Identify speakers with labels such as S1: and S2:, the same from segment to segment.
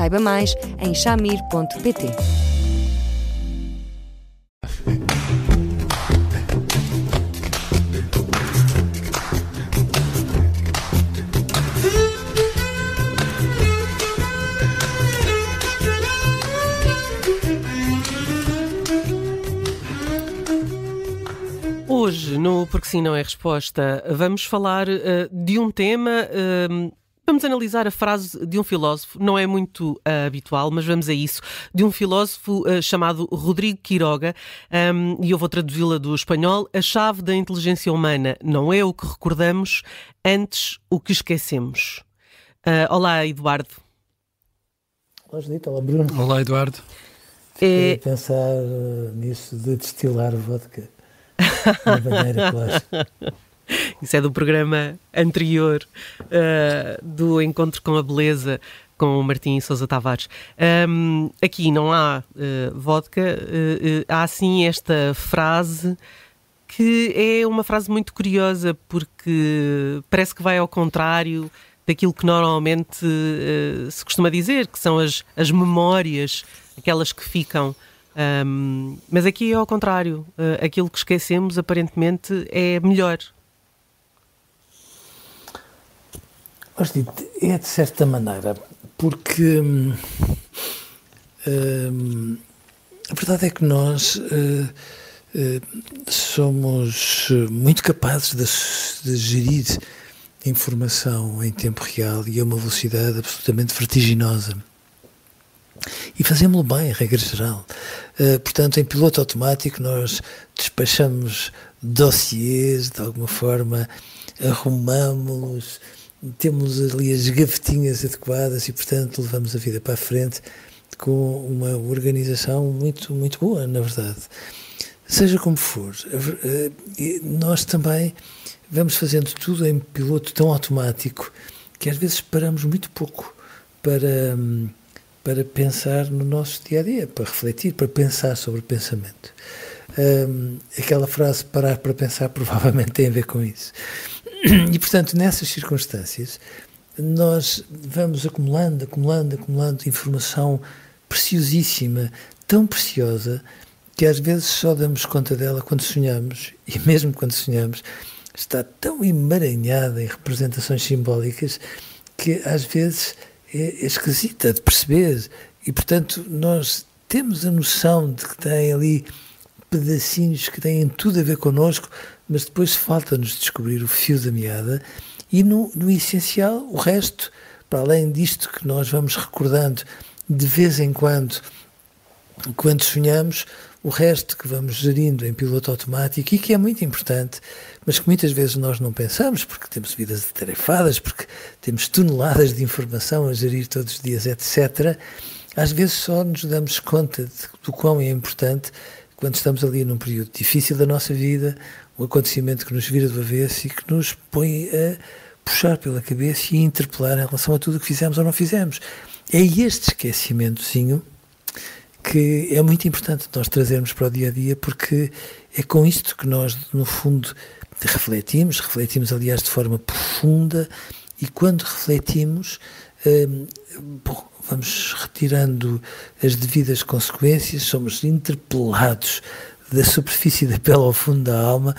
S1: Saiba mais em chamir.pt.
S2: Hoje, no Porque Sim Não é Resposta, vamos falar uh, de um tema. Uh, vamos analisar a frase de um filósofo, não é muito uh, habitual, mas vamos a isso, de um filósofo chamado Rodrigo Quiroga, um, e eu vou traduzi-la do espanhol. A chave da inteligência humana não é o que recordamos, antes o que esquecemos. olá, Eduardo.
S3: Olá, Judita. Olá, Bruno.
S4: Olá, Eduardo.
S3: Fiquei é... a pensar nisso de destilar vodka.
S2: Isso é do programa anterior uh, do Encontro com a Beleza com o Martim Sousa Tavares. Um, aqui não há uh, vodka, uh, há sim esta frase que é uma frase muito curiosa porque parece que vai ao contrário daquilo que normalmente se costuma dizer, que são as, as memórias, aquelas que ficam. Um, mas aqui é ao contrário. Uh, aquilo que esquecemos aparentemente é melhor.
S3: É de certa maneira, porque hum, hum, a verdade é que nós uh, somos muito capazes de, de gerir informação em tempo real e a uma velocidade absolutamente vertiginosa. E fazemos-lo bem, regra geral. Uh, portanto, em piloto automático, nós despachamos dossiês, de alguma forma, arrumamos-los, temos ali as gavetinhas adequadas e, portanto, levamos a vida para a frente com uma organização muito, muito boa, na verdade. Seja como for, uh, nós também vamos fazendo tudo em piloto tão automático que às vezes paramos muito pouco para. Para pensar no nosso dia a dia, para refletir, para pensar sobre o pensamento. Aquela frase parar para pensar provavelmente tem a ver com isso. E portanto, nessas circunstâncias, nós vamos acumulando, acumulando, acumulando informação preciosíssima, tão preciosa, que às vezes só damos conta dela quando sonhamos, e mesmo quando sonhamos, está tão emaranhada em representações simbólicas que às vezes é, é esquisita de perceber. E, portanto, nós temos a noção de que tem ali pedacinhos que têm tudo a ver connosco, mas depois falta-nos descobrir o fio da meada e, no, no essencial, o resto, para além disto que nós vamos recordando de vez em quando, quando sonhamos, o resto que vamos gerindo em piloto automático e que é muito importante, mas que muitas vezes nós não pensamos, porque temos vidas atarefadas, porque temos toneladas de informação a gerir todos os dias, etc. Às vezes só nos damos conta de, do quão é importante quando estamos ali num período difícil da nossa vida, um acontecimento que nos vira do avesso e que nos põe a puxar pela cabeça e a interpelar em relação a tudo o que fizemos ou não fizemos. É este esquecimentozinho que é muito importante nós trazermos para o dia a dia, porque é com isto que nós, no fundo, refletimos, refletimos, aliás, de forma profunda, e quando refletimos, hum, vamos retirando as devidas consequências, somos interpelados da superfície da pele ao fundo da alma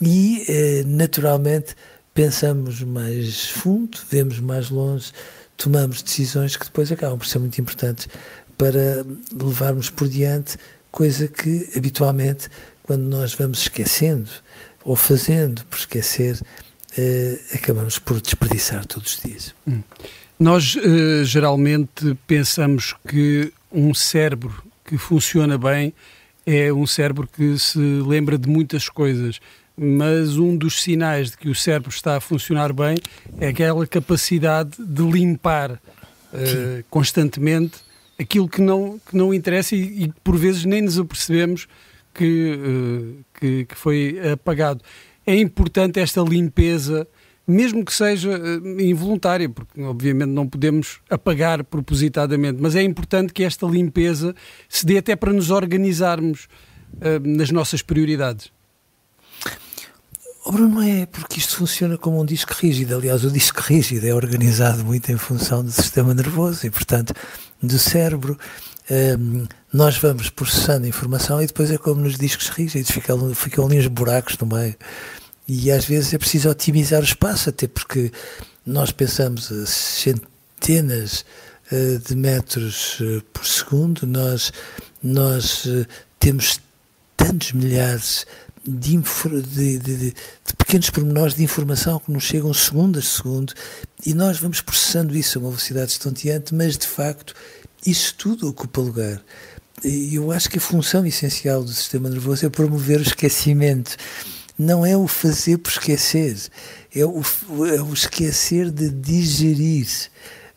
S3: e, eh, naturalmente, pensamos mais fundo, vemos mais longe, tomamos decisões que depois acabam por ser muito importantes para levarmos por diante, coisa que habitualmente, quando nós vamos esquecendo ou fazendo por esquecer, eh, acabamos por desperdiçar todos os dias. Hum.
S4: Nós eh, geralmente pensamos que um cérebro que funciona bem é um cérebro que se lembra de muitas coisas, mas um dos sinais de que o cérebro está a funcionar bem é aquela capacidade de limpar uh, constantemente aquilo que não, que não interessa e, e por vezes nem nos apercebemos que, uh, que, que, foi apagado. É importante esta limpeza, mesmo que seja uh, involuntária, porque obviamente não podemos apagar propositadamente, mas é importante que esta limpeza se dê até para nos organizarmos uh, nas nossas prioridades.
S3: Oh Bruno, é porque isto funciona como um disco rígido. Aliás, o disco rígido é organizado muito em função do sistema nervoso e, portanto, do cérebro. Um, nós vamos processando informação e depois é como nos discos rígidos, ficam, ficam ali uns buracos no meio. E às vezes é preciso otimizar o espaço, até porque nós pensamos a centenas uh, de metros uh, por segundo, nós, nós uh, temos tantos milhares de, de, de, de, pequenos pormenores de informação que nos chegam segundas de segundo e nós vamos processando isso a uma velocidade estonteante, mas de facto isso tudo ocupa lugar. E eu acho que a função essencial do sistema nervoso é promover o esquecimento. Não é o fazer por esquecer, é o, é o esquecer de digerir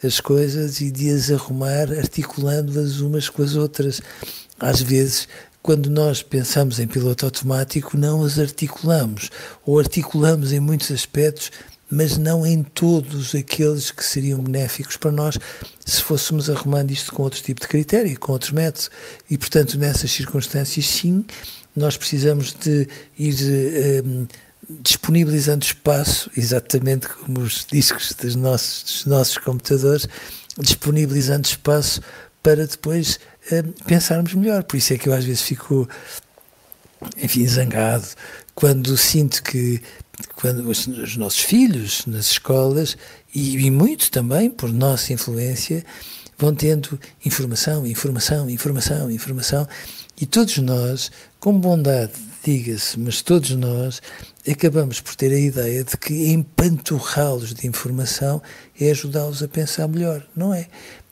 S3: as coisas e de as arrumar articulando-as umas com as outras. Às vezes quando nós pensamos em piloto automático, não as articulamos, ou articulamos em muitos aspectos, mas não em todos aqueles que seriam benéficos para nós se fôssemos arrumando isto com outro tipo de critério, com outros métodos. E, portanto, nessas circunstâncias, sim, nós precisamos de ir um, disponibilizando espaço, exatamente como os discos dos nossos, dos nossos computadores, disponibilizando espaço para depois pensarmos melhor. Por isso é que eu às vezes fico, enfim, zangado quando sinto que quando os, os nossos filhos nas escolas e, e muito também por nossa influência vão tendo informação, informação, informação, informação e todos nós, com bondade, diga-se, mas todos nós acabamos por ter a ideia de que empanturrá-los de informação é ajudá-los a pensar melhor. Não é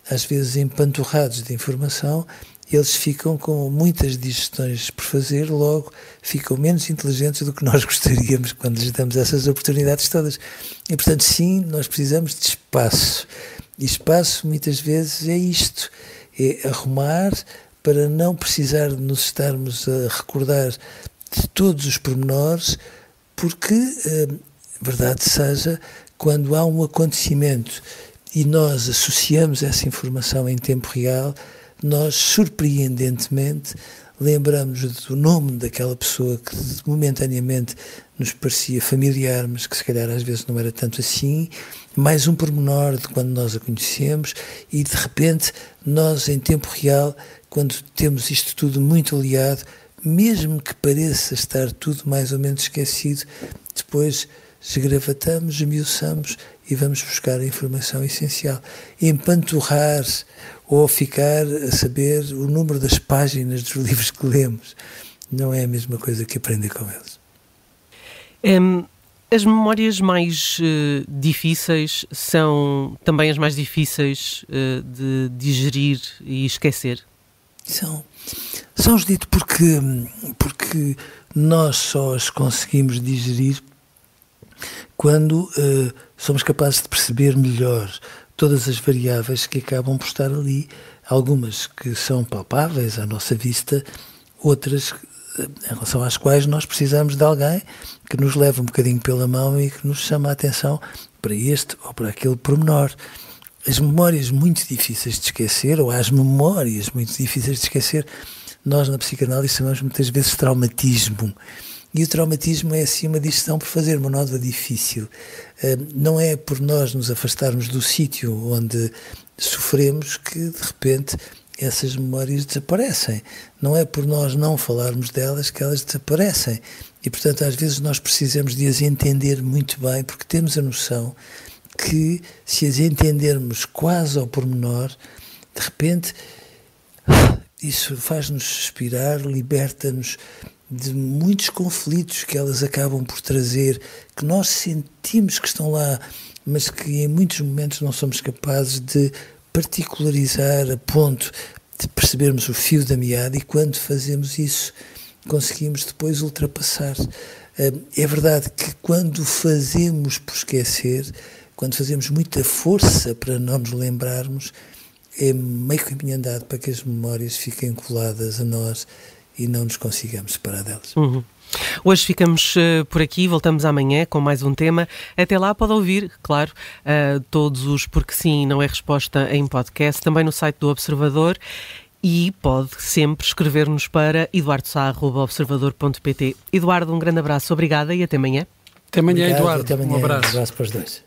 S3: às vezes empanturrados de informação, eles ficam com muitas digestões por fazer, logo ficam menos inteligentes do que nós gostaríamos quando lhes damos essas oportunidades todas. E, portanto, sim, nós precisamos de espaço. E espaço, muitas vezes, é isto: é arrumar para não precisar de nos estarmos a recordar de todos os pormenores, porque, eh, verdade seja, quando há um acontecimento e nós associamos essa informação em tempo real, nós surpreendentemente lembramos do nome daquela pessoa que momentaneamente nos parecia familiar, mas que se calhar às vezes não era tanto assim, mais um pormenor de quando nós a conhecemos e de repente nós em tempo real, quando temos isto tudo muito aliado, mesmo que pareça estar tudo mais ou menos esquecido, depois esgravatamos, esmiuçamos e vamos buscar a informação essencial. Empanturrar ou ficar a saber o número das páginas dos livros que lemos não é a mesma coisa que aprender com eles.
S2: Um, as memórias mais uh, difíceis são também as mais difíceis uh, de digerir e esquecer?
S3: São. São, dito porque, porque nós só as conseguimos digerir quando uh, somos capazes de perceber melhor todas as variáveis que acabam por estar ali, algumas que são palpáveis à nossa vista, outras eh, em relação às quais nós precisamos de alguém que nos leve um bocadinho pela mão e que nos chama a atenção para este ou para aquele pormenor. As memórias muito difíceis de esquecer, ou as memórias muito difíceis de esquecer, nós na psicanálise chamamos muitas vezes traumatismo. E o traumatismo é assim uma decisão por fazer uma nova difícil. Não é por nós nos afastarmos do sítio onde sofremos que de repente essas memórias desaparecem. Não é por nós não falarmos delas que elas desaparecem. E portanto, às vezes nós precisamos de as entender muito bem, porque temos a noção que se as entendermos quase ao pormenor, de repente isso faz-nos suspirar, liberta-nos de muitos conflitos que elas acabam por trazer, que nós sentimos que estão lá, mas que em muitos momentos não somos capazes de particularizar a ponto de percebermos o fio da meada e quando fazemos isso conseguimos depois ultrapassar. É verdade que quando fazemos por esquecer, quando fazemos muita força para não nos lembrarmos, é meio caminho andado para que as memórias fiquem coladas a nós e não nos consigamos separar delas.
S2: Uhum. Hoje ficamos uh, por aqui, voltamos amanhã com mais um tema. Até lá pode ouvir, claro, uh, todos os Porque Sim Não é Resposta em podcast, também no site do Observador e pode sempre escrever-nos para eduardosá.observador.pt. Eduardo, um grande abraço, obrigada e até amanhã.
S4: Até amanhã,
S3: Obrigado,
S4: Eduardo.
S3: Até amanhã.
S4: Um abraço.
S3: Um abraço para os dois.